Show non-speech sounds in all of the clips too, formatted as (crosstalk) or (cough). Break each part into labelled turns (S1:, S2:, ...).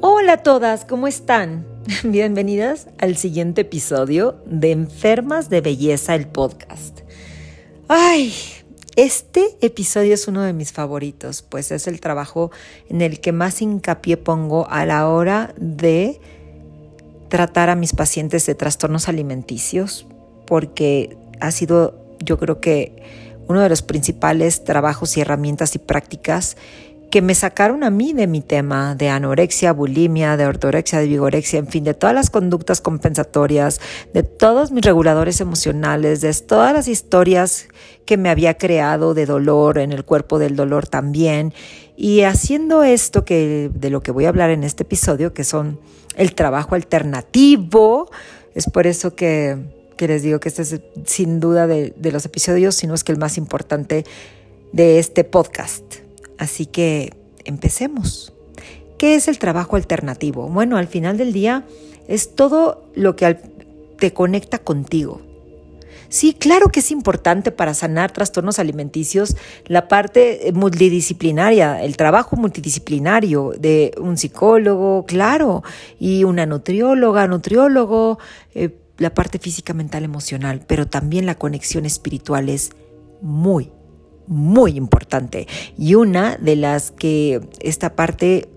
S1: Hola a todas, ¿cómo están? (laughs) Bienvenidas al siguiente episodio de Enfermas de Belleza, el podcast. Ay, este episodio es uno de mis favoritos, pues es el trabajo en el que más hincapié pongo a la hora de tratar a mis pacientes de trastornos alimenticios, porque ha sido, yo creo que, uno de los principales trabajos y herramientas y prácticas que me sacaron a mí de mi tema de anorexia, bulimia, de ortorexia, de vigorexia, en fin, de todas las conductas compensatorias, de todos mis reguladores emocionales, de todas las historias que me había creado de dolor, en el cuerpo del dolor también. Y haciendo esto que de lo que voy a hablar en este episodio, que son el trabajo alternativo, es por eso que, que les digo que este es sin duda de, los episodios, sino es que el más importante de este podcast. Así que empecemos. ¿Qué es el trabajo alternativo? Bueno, al final del día es todo lo que te conecta contigo. Sí, claro que es importante para sanar trastornos alimenticios la parte multidisciplinaria, el trabajo multidisciplinario de un psicólogo, claro, y una nutrióloga, nutriólogo, eh, la parte física, mental, emocional, pero también la conexión espiritual es muy, muy importante y una de las que esta parte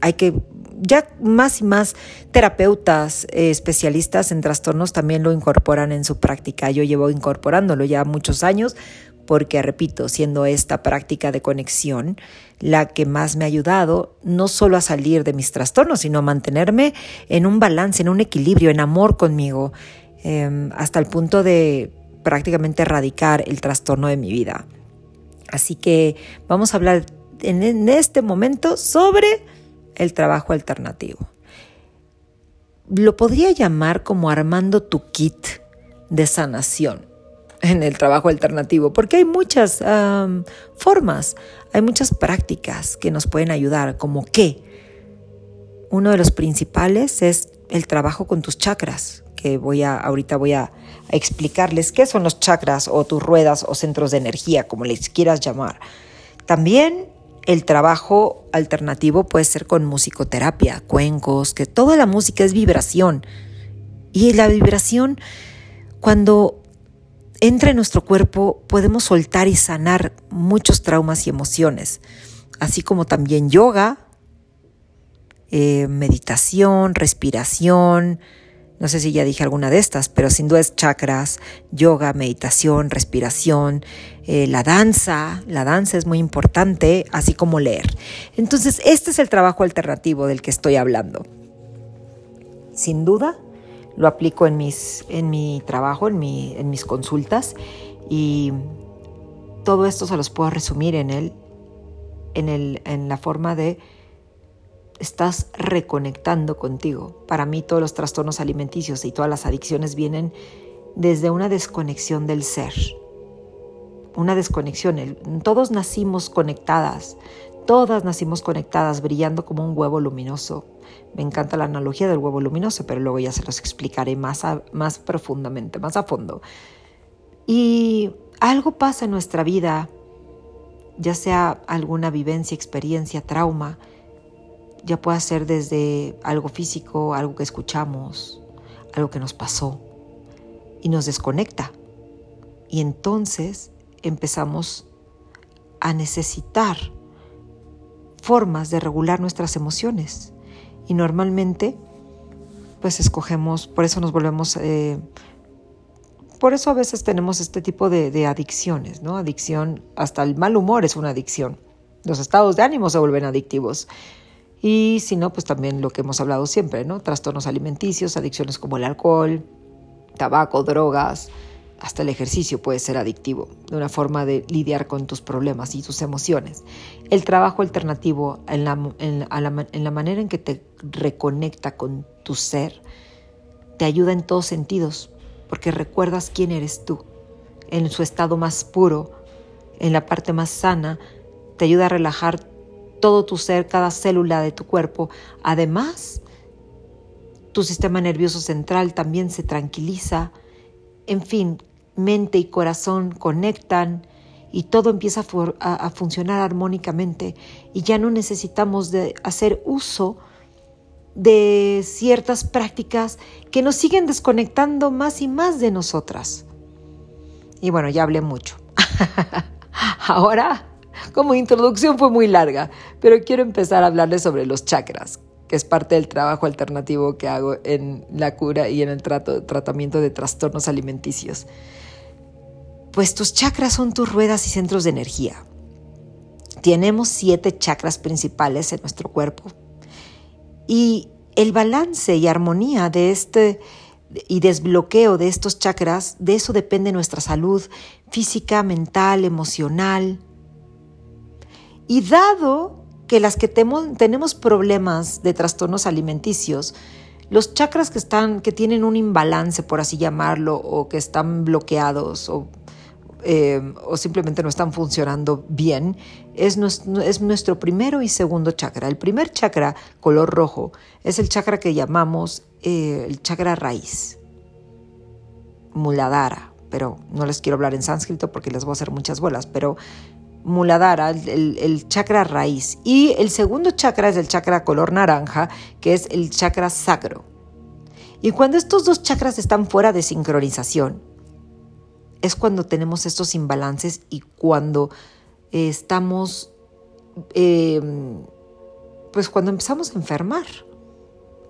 S1: hay que ya más y más terapeutas eh, especialistas en trastornos también lo incorporan en su práctica. Yo llevo incorporándolo ya muchos años porque, repito, siendo esta práctica de conexión la que más me ha ayudado, no solo a salir de mis trastornos, sino a mantenerme en un balance, en un equilibrio, en amor conmigo, em, hasta el punto de prácticamente erradicar el trastorno de mi vida. Así que vamos a hablar en, este momento sobre el trabajo alternativo. Lo podría llamar como armando tu kit de sanación en el trabajo alternativo, porque hay muchas formas, hay muchas prácticas que nos pueden ayudar, como que uno de los principales es el trabajo con tus chakras, que voy a, ahorita voy a, explicarles qué son los chakras o tus ruedas o centros de energía, como les quieras llamar. También el trabajo alternativo puede ser con musicoterapia, cuencos, que toda la música es vibración. Y la vibración, cuando entra en nuestro cuerpo, podemos soltar y sanar muchos traumas y emociones, así como también yoga, eh, meditación, respiración, no sé si ya dije alguna de estas, pero sin duda es chakras, yoga, meditación, respiración, eh, la danza. La danza es muy importante, así como leer. Entonces, este es el trabajo alternativo del que estoy hablando. Sin duda, lo aplico en, mis, en mi trabajo, en, en mis consultas y todo esto se los puedo resumir en, el, en, el, en la forma de estás reconectando contigo. Para mí todos los trastornos alimenticios y todas las adicciones vienen desde una desconexión del ser. Una desconexión. Todos nacimos conectadas, todas nacimos conectadas, brillando como un huevo luminoso. Me encanta la analogía del huevo luminoso, pero luego ya se los explicaré más, más profundamente, más a fondo. Y algo pasa en nuestra vida, ya sea alguna vivencia, experiencia, trauma, ya puede ser desde algo físico, algo que escuchamos, algo que nos pasó y nos desconecta. Y entonces empezamos a necesitar formas de regular nuestras emociones. Y normalmente, pues escogemos, por eso nos volvemos, eh, por eso a veces tenemos este tipo de, de adicciones, ¿no? Adicción, hasta el mal humor es una adicción. Los estados de ánimo se vuelven adictivos. Y si no, pues también lo que hemos hablado siempre, ¿no? Trastornos alimenticios, adicciones como el alcohol, tabaco, drogas, hasta el ejercicio puede ser adictivo, de una forma de lidiar con tus problemas y tus emociones. El trabajo alternativo en la, en, la, manera en que te reconecta con tu ser, te ayuda en todos sentidos, porque recuerdas quién eres tú, en su estado más puro, en la parte más sana, te ayuda a relajar todo tu ser, cada célula de tu cuerpo. Además, tu sistema nervioso central también se tranquiliza. En fin, mente y corazón conectan y todo empieza a, funcionar armónicamente y ya no necesitamos de hacer uso de ciertas prácticas que nos siguen desconectando más y más de nosotras. Y bueno, ya hablé mucho. (laughs) Ahora, como introducción fue muy larga, pero quiero empezar a hablarles sobre los chakras, que es parte del trabajo alternativo que hago en la cura y en el tratamiento de trastornos alimenticios. Pues tus chakras son tus ruedas y centros de energía. Tenemos siete chakras principales en nuestro cuerpo. Y el balance y armonía de este y desbloqueo de estos chakras, de eso depende nuestra salud física, mental, emocional. Y dado que las que tenemos problemas de trastornos alimenticios, los chakras que están que tienen un imbalance por así llamarlo o que están bloqueados o eh, o simplemente no están funcionando bien, es nuestro, primero y segundo chakra. El primer chakra, color rojo, es el chakra que llamamos eh, el chakra raíz, muladhara, pero no les quiero hablar en sánscrito porque les voy a hacer muchas bolas, pero muladhara, el, chakra raíz. Y el segundo chakra es el chakra color naranja, que es el chakra sacro. Y cuando estos dos chakras están fuera de sincronización, es cuando tenemos estos imbalances y cuando eh, estamos, em, pues cuando empezamos a enfermar.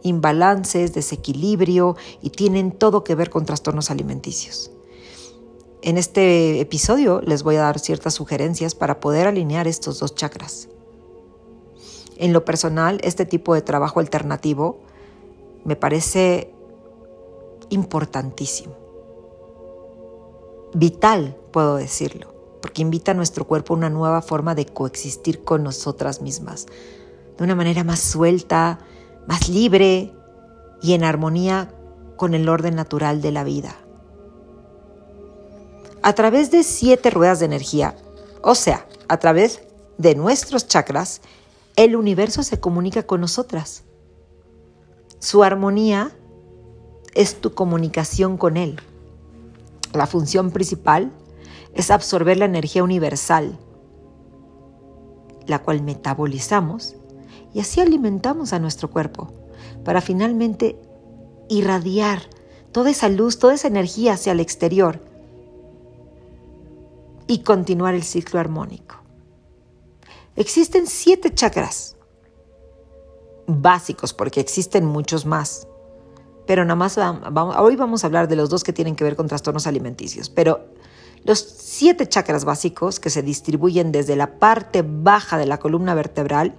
S1: Imbalances, desequilibrio y tienen todo que ver con trastornos alimenticios. En este episodio les voy a dar ciertas sugerencias para poder alinear estos dos chakras. En lo personal, este tipo de trabajo alternativo me parece importantísimo vital, puedo decirlo, porque invita a nuestro cuerpo a una nueva forma de coexistir con nosotras mismas, de una manera más suelta, más libre y en armonía con el orden natural de la vida. A través de siete ruedas de energía, o sea, a través de nuestros chakras, el universo se comunica con nosotras. Su armonía es tu comunicación con él. La función principal es absorber la energía universal, la cual metabolizamos y así alimentamos a nuestro cuerpo para finalmente irradiar toda esa luz, toda esa energía hacia el exterior y continuar el ciclo armónico. Existen siete chakras básicos porque existen muchos más pero nada más hoy vamos a hablar de los dos que tienen que ver con trastornos alimenticios, pero los siete chakras básicos que se distribuyen desde la parte baja de la columna vertebral,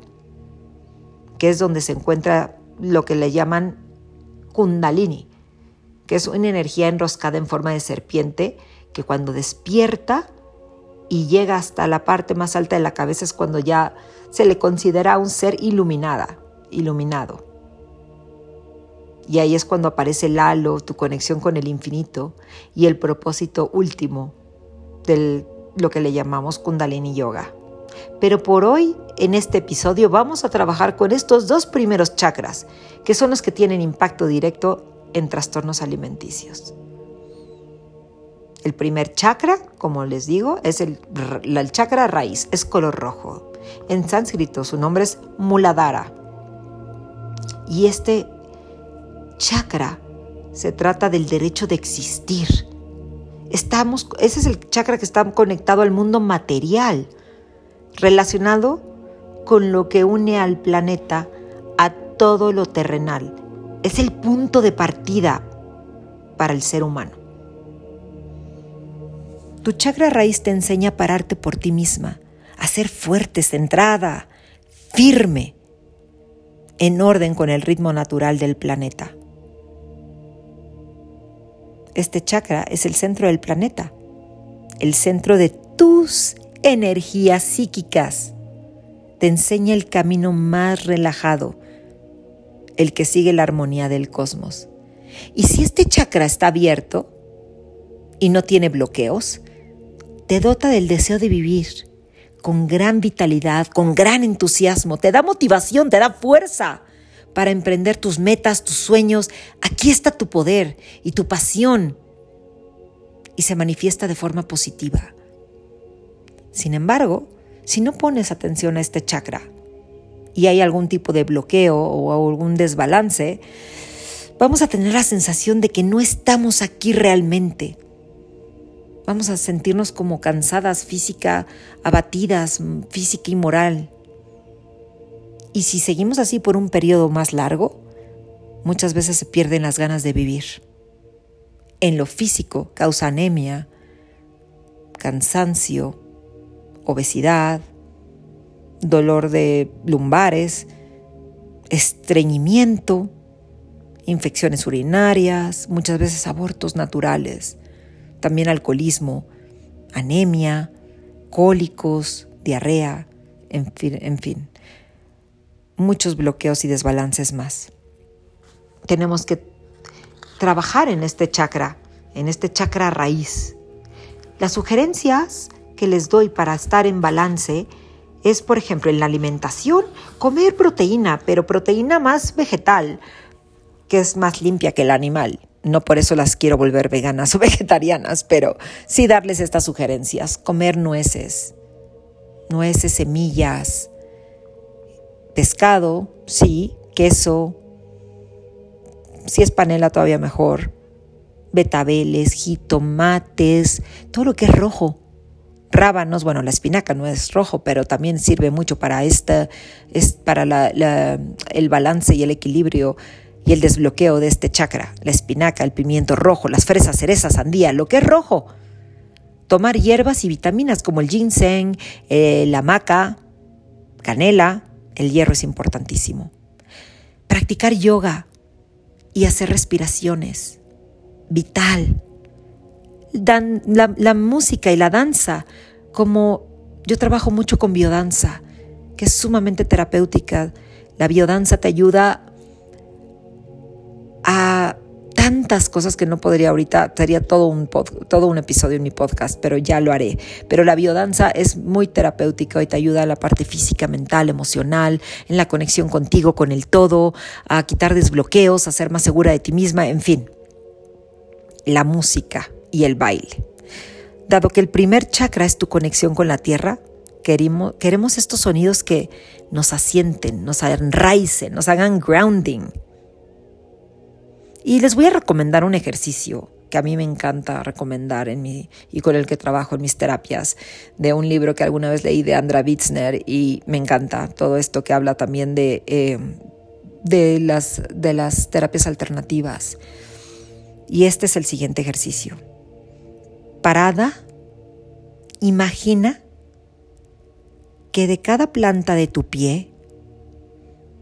S1: que es donde se encuentra lo que le llaman kundalini, que es una energía enroscada en forma de serpiente que cuando despierta y llega hasta la parte más alta de la cabeza es cuando ya se le considera un ser iluminada, iluminado. Y ahí es cuando aparece el halo, tu conexión con el infinito y el propósito último de lo que le llamamos Kundalini Yoga. Pero por hoy, en este episodio, vamos a trabajar con estos dos primeros chakras, que son los que tienen impacto directo en trastornos alimenticios. El primer chakra, como les digo, es el, chakra raíz, es color rojo. En sánscrito su nombre es Muladhara. Y este chakra se trata del derecho de existir. Estamos, ese es el chakra que está conectado al mundo material, relacionado con lo que une al planeta a todo lo terrenal. Es el punto de partida para el ser humano. Tu chakra raíz te enseña a pararte por ti misma, a ser fuerte, centrada, firme, en orden con el ritmo natural del planeta. Este chakra es el centro del planeta, el centro de tus energías psíquicas. Te enseña el camino más relajado, el que sigue la armonía del cosmos. Y si este chakra está abierto y no tiene bloqueos, te dota del deseo de vivir con gran vitalidad, con gran entusiasmo, te da motivación, te da fuerza para emprender tus metas, tus sueños. Aquí está tu poder y tu pasión y se manifiesta de forma positiva. Sin embargo, si no pones atención a este chakra y hay algún tipo de bloqueo o algún desbalance, vamos a tener la sensación de que no estamos aquí realmente. Vamos a sentirnos como cansadas física, abatidas física y moral. Y si seguimos así por un periodo más largo, muchas veces se pierden las ganas de vivir. En lo físico causa anemia, cansancio, obesidad, dolor de lumbares, estreñimiento, infecciones urinarias, muchas veces abortos naturales, también alcoholismo, anemia, cólicos, diarrea, en fin, en fin, muchos bloqueos y desbalances más. Tenemos que trabajar en este chakra, en este chakra raíz. Las sugerencias que les doy para estar en balance es, por ejemplo, en la alimentación, comer proteína, pero proteína más vegetal, que es más limpia que el animal. No por eso las quiero volver veganas o (laughs) vegetarianas, pero sí darles estas sugerencias. Comer nueces, nueces, semillas, pescado, sí, queso, si es panela todavía mejor, betabeles, jitomates, todo lo que es rojo. Rábanos, bueno, la espinaca no es rojo, pero también sirve mucho para, esta, es para el balance y el equilibrio y el desbloqueo de este chakra. La espinaca, el pimiento rojo, las fresas, cerezas, sandía, lo que es rojo. Tomar hierbas y vitaminas como el ginseng, eh, la maca, canela, el hierro es importantísimo. Practicar yoga y hacer respiraciones, vital. la, música y la danza, como yo trabajo mucho con biodanza, que es sumamente terapéutica. La biodanza te ayuda a tantas cosas que no podría ahorita, sería todo un, todo un episodio en mi podcast, pero ya lo haré. Pero la biodanza es muy terapéutica y te ayuda a la parte física, mental, emocional, en la conexión contigo, con el todo, a quitar desbloqueos, a ser más segura de ti misma, en fin. La música y el baile. Dado que el primer chakra es tu conexión con la tierra, queremos, queremos estos sonidos que nos asienten, nos enraicen, nos hagan grounding y les voy a recomendar un ejercicio que a mí me encanta recomendar en mi, y con el que trabajo en mis terapias, de un libro que alguna vez leí de Andra Witzner y me encanta todo esto que habla también de, eh, de, las, de las terapias alternativas. Y este es el siguiente ejercicio. Parada, imagina que de cada planta de tu pie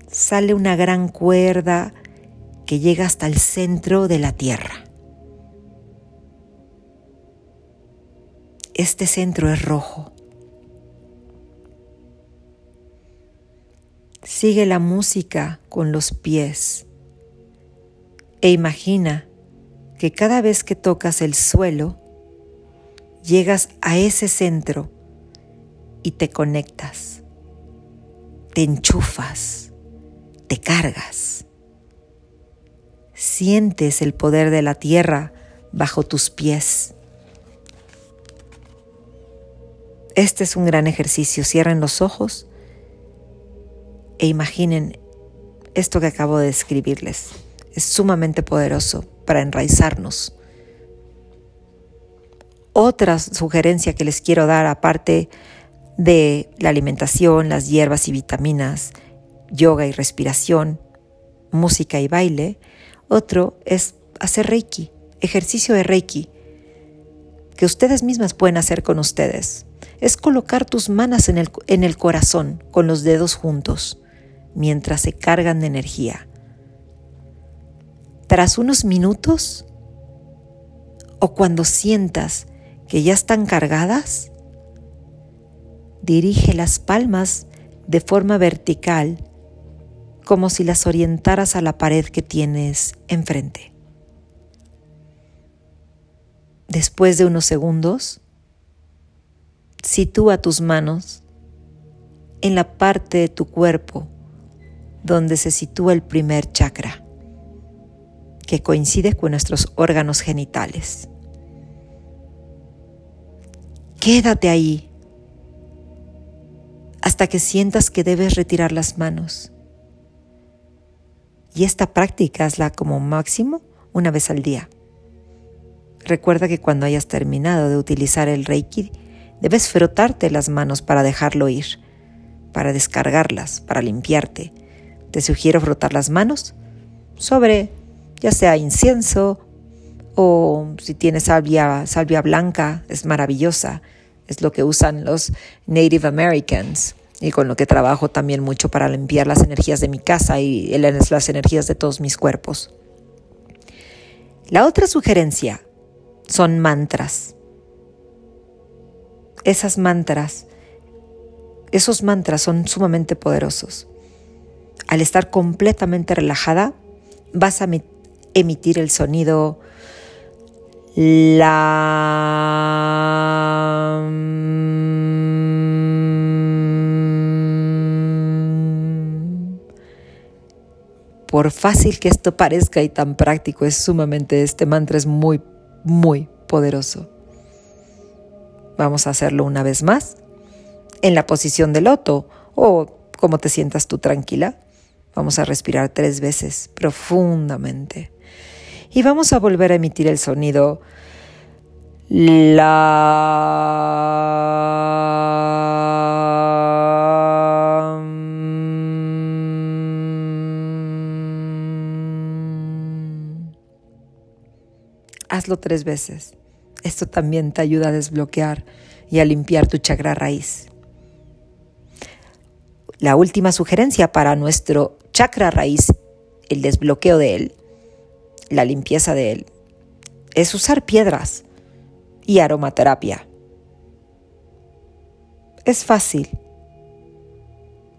S1: sale una gran cuerda que llega hasta el centro de la Tierra. Este centro es rojo. Sigue la música con los pies e imagina que cada vez que tocas el suelo, llegas a ese centro y te conectas, te enchufas, te cargas sientes el poder de la tierra bajo tus pies. Este es un gran ejercicio. Cierren los ojos e imaginen esto que acabo de describirles. Es sumamente poderoso para enraizarnos. Otra sugerencia que les quiero dar, aparte de la alimentación, las hierbas y vitaminas, yoga y respiración, música y baile, otro es hacer Reiki, ejercicio de Reiki, que ustedes mismas pueden hacer con ustedes. Es colocar tus manos en el, en el corazón con los dedos juntos mientras se cargan de energía. Tras unos minutos o cuando sientas que ya están cargadas, dirige las palmas de forma vertical como si las orientaras a la pared que tienes enfrente. Después de unos segundos, sitúa tus manos en la parte de tu cuerpo donde se sitúa el primer chakra, que coincide con nuestros órganos genitales. Quédate ahí hasta que sientas que debes retirar las manos. Y esta práctica hazla como máximo una vez al día. Recuerda que cuando hayas terminado de utilizar el Reiki, debes frotarte las manos para dejarlo ir, para descargarlas, para limpiarte. Te sugiero frotar las manos sobre ya sea incienso o si tienes salvia, salvia blanca, es maravillosa. Es lo que usan los Native Americans y con lo que trabajo también mucho para limpiar las energías de mi casa y las energías de todos mis cuerpos. La otra sugerencia son mantras. Esas mantras, esos mantras son sumamente poderosos. Al estar completamente relajada, vas a emitir el sonido la por fácil que esto parezca y tan práctico, es sumamente, este mantra es muy, muy poderoso. Vamos a hacerlo una vez más, en la posición de loto o como te sientas tú tranquila. Vamos a respirar tres veces profundamente. Y vamos a volver a emitir el sonido la tres veces. Esto también te ayuda a desbloquear y a limpiar tu chakra raíz. La última sugerencia para nuestro chakra raíz, el desbloqueo de él, la limpieza de él, es usar piedras y aromaterapia. Es fácil.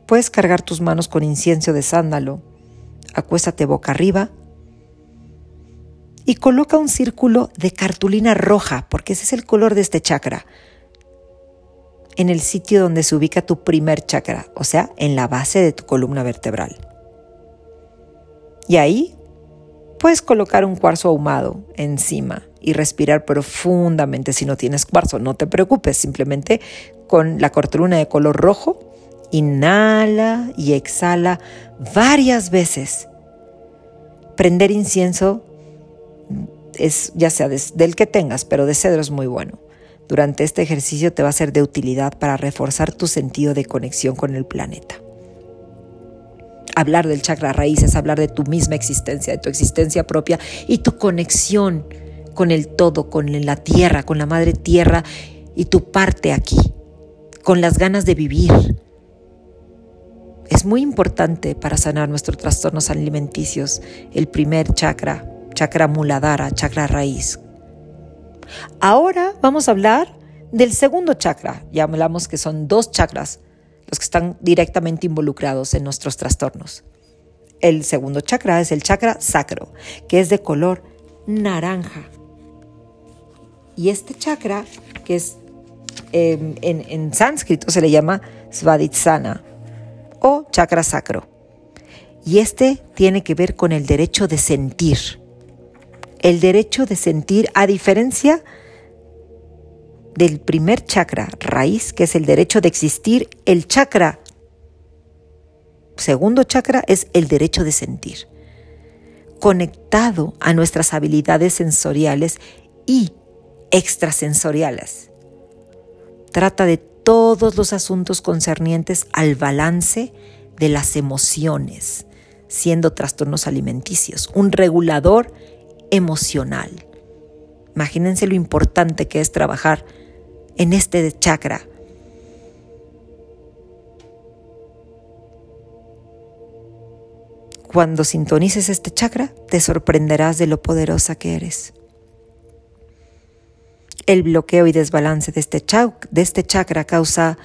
S1: Puedes cargar tus manos con incienso de sándalo, acuéstate boca arriba y coloca un círculo de cartulina roja, porque ese es el color de este chakra, en el sitio donde se ubica tu primer chakra, o sea, en la base de tu columna vertebral. Y ahí puedes colocar un cuarzo ahumado encima y respirar profundamente si no tienes cuarzo. No te preocupes, simplemente con la cartulina de color rojo, inhala y exhala varias veces. Prender incienso es ya sea del que tengas, pero de cedro es muy bueno. Durante este ejercicio te va a ser de utilidad para reforzar tu sentido de conexión con el planeta. Hablar del chakra raíz es hablar de tu misma existencia, de tu existencia propia y tu conexión con el todo, con la tierra, con la madre tierra y tu parte aquí, con las ganas de vivir. Es muy importante para sanar nuestros trastornos alimenticios el primer chakra, chakra muladhara, chakra raíz. Ahora vamos a hablar del segundo chakra. Ya hablamos que son dos chakras los que están directamente involucrados en nuestros trastornos. El segundo chakra es el chakra sacro, que es de color naranja. Y este chakra, que es em, en, en sánscrito se le llama Svadhisthana o chakra sacro. Y este tiene que ver con el derecho de sentir el derecho de sentir a diferencia del primer chakra raíz, que es el derecho de existir, el chakra segundo chakra es el derecho de sentir, conectado a nuestras habilidades sensoriales y extrasensoriales. Trata de todos los asuntos concernientes al balance de las emociones, siendo trastornos alimenticios, un regulador emocional. Imagínense lo importante que es trabajar en este chakra. Cuando sintonices este chakra, te sorprenderás de lo poderosa que eres. El bloqueo y desbalance de este, de este chakra causa,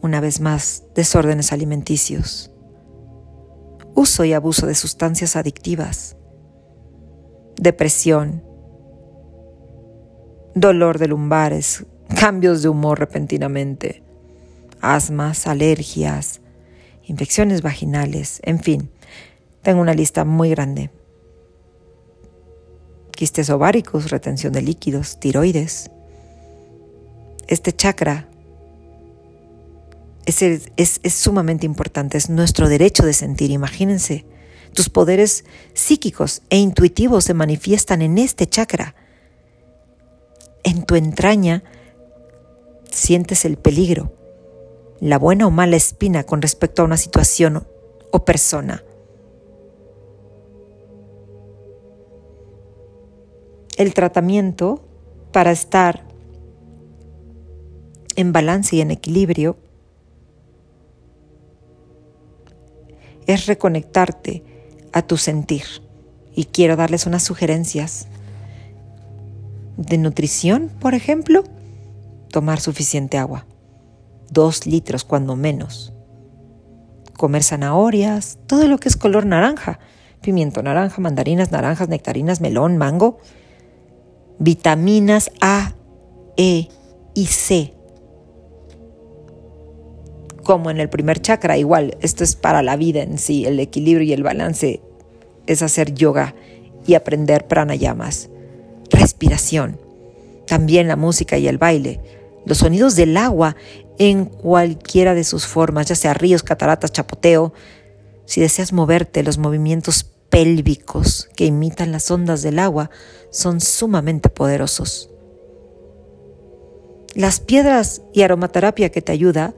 S1: una vez más, desórdenes alimenticios, uso y abuso de sustancias adictivas, depresión, dolor de lumbares, cambios de humor repentinamente, asmas, alergias, infecciones vaginales, en fin, tengo una lista muy grande. Quistes ováricos, retención de líquidos, tiroides. Este chakra Es, es, es sumamente importante, es nuestro derecho de sentir, imagínense. Tus poderes psíquicos e intuitivos se manifiestan en este chakra. En tu entraña sientes el peligro, la buena o mala espina con respecto a una situación o persona. El tratamiento para estar en balance y en equilibrio es reconectarte a tu sentir. Y quiero darles unas sugerencias de nutrición, por ejemplo, tomar suficiente agua, dos litros cuando menos, comer zanahorias, todo lo que es color naranja, pimiento naranja, mandarinas, naranjas, nectarinas, melón, mango, vitaminas A, E y C. Como en el primer chakra, igual, esto es para la vida en sí, el equilibrio y el balance es hacer yoga y aprender pranayamas. Respiración, también la música y el baile, los sonidos del agua en cualquiera de sus formas, ya sea ríos, cataratas, chapoteo. Si deseas moverte, los movimientos pélvicos que imitan las ondas del agua son sumamente poderosos. Las piedras y aromaterapia que te ayuda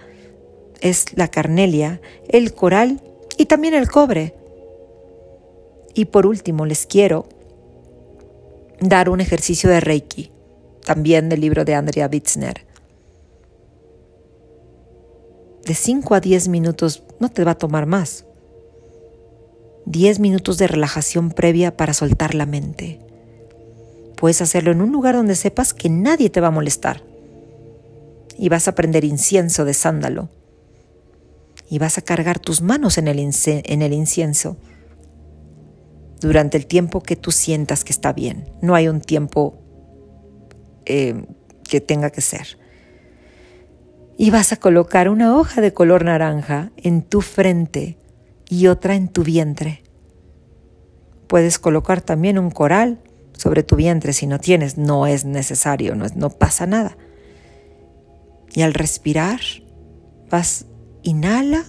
S1: es la carnelia, el coral y también el cobre. Y por último, les quiero dar un ejercicio de Reiki, también del libro de Andrea Witzner. De 5 a 10 minutos no te va a tomar más. 10 minutos de relajación previa para soltar la mente. Puedes hacerlo en un lugar donde sepas que nadie te va a molestar. Y vas a prender incienso de sándalo. Y vas a cargar tus manos en el, en el incienso durante el tiempo que tú sientas que está bien. No hay un tiempo eh, que tenga que ser. Y vas a colocar una hoja de color naranja en tu frente y otra en tu vientre. Puedes colocar también un coral sobre tu vientre si no tienes, no es necesario, no, no pasa nada. Y al respirar, vas, inhala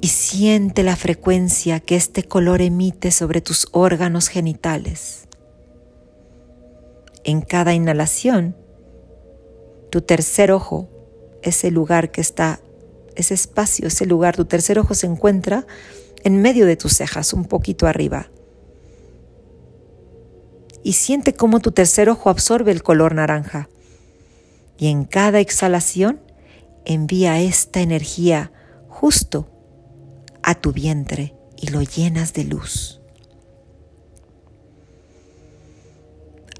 S1: y siente la frecuencia que este color emite sobre tus órganos genitales. En cada inhalación, tu tercer ojo, ese lugar que está, ese espacio, ese lugar, tu tercer ojo se encuentra en medio de tus cejas, un poquito arriba. Y siente cómo tu tercer ojo absorbe el color naranja. Y en cada exhalación envía esta energía justo a tu vientre y lo llenas de luz.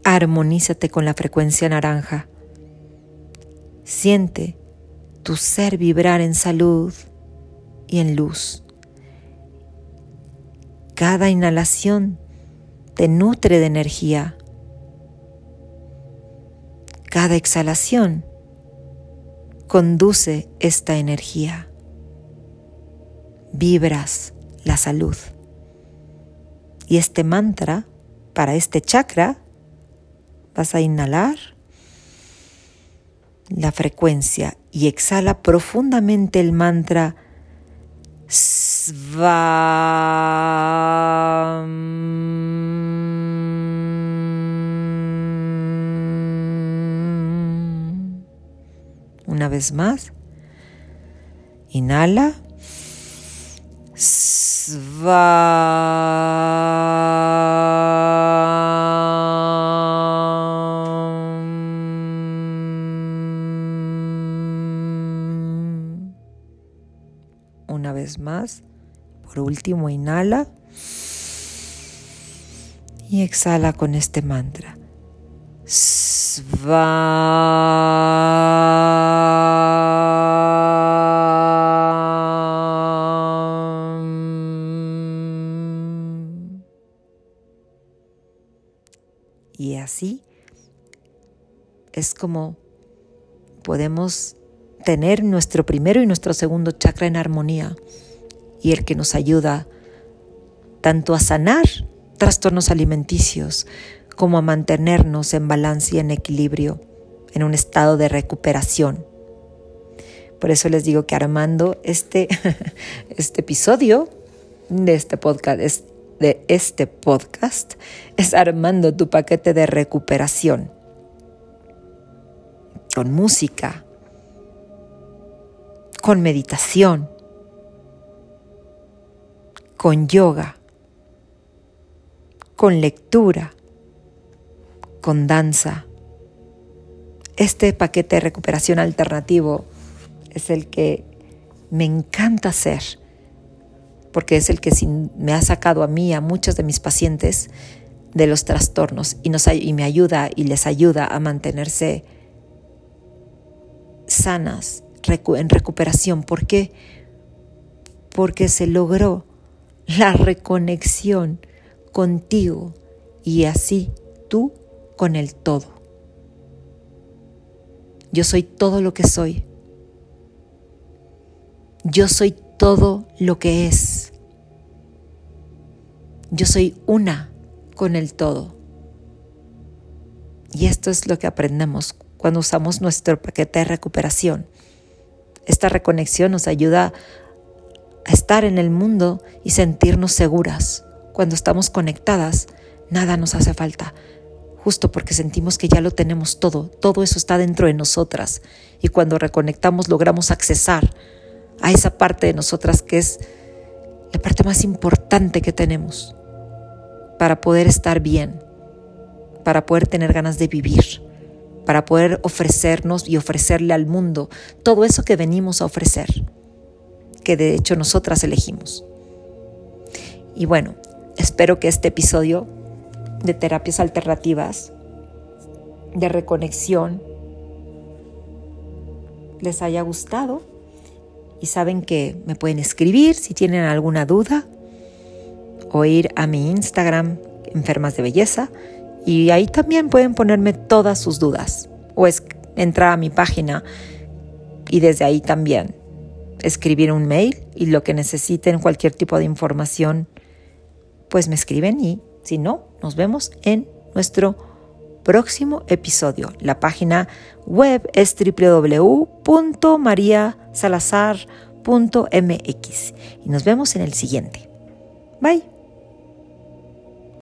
S1: Armonízate con la frecuencia naranja. Siente tu ser vibrar en salud y en luz. Cada inhalación te nutre de energía. Cada exhalación conduce esta energía vibras la salud. Y este mantra, para este chakra, vas a inhalar la frecuencia y exhala profundamente el mantra Svam. Una vez más, inhala. Una vez más. Por último, inhala. Y exhala con este mantra. Y como podemos tener nuestro primero y nuestro segundo chakra en armonía y el que nos ayuda tanto a sanar trastornos alimenticios como a mantenernos en balance y en equilibrio, en un estado de recuperación. Por eso les digo que armando este, (laughs) este episodio de este podcast es, de este podcast es armando tu paquete de recuperación con música, con meditación, con yoga, con lectura, con danza. Este paquete de recuperación alternativo es el que me encanta hacer, porque es el que me ha sacado a mí, a muchos de mis pacientes, de los trastornos y, y me ayuda y les ayuda a mantenerse sanas, en recuperación. ¿Por qué? Porque se logró la reconexión contigo y así tú con el todo. Yo soy todo lo que soy. Yo soy todo lo que es. Yo soy una con el todo. Y esto es lo que aprendemos cuando usamos nuestro paquete de recuperación. Esta reconexión nos ayuda a estar en el mundo y sentirnos seguras. Cuando estamos conectadas, nada nos hace falta, justo porque sentimos que ya lo tenemos todo, todo eso está dentro de nosotras. Y cuando reconectamos logramos accesar a esa parte de nosotras que es la parte más importante que tenemos para poder estar bien, para poder tener ganas de vivir para poder ofrecernos y ofrecerle al mundo todo eso que venimos a ofrecer, que de hecho nosotras elegimos. Y bueno, espero que este episodio de terapias alternativas, de reconexión, les haya gustado y saben que me pueden escribir si tienen alguna duda o ir a mi Instagram, Enfermas de Belleza, y ahí también pueden ponerme todas sus dudas o es entrar a mi página y desde ahí también escribir un mail y lo que necesiten, cualquier tipo de información, pues me escriben y si no, nos vemos en nuestro próximo episodio. La página web es www.mariasalazar.mx y nos vemos en el siguiente. Bye.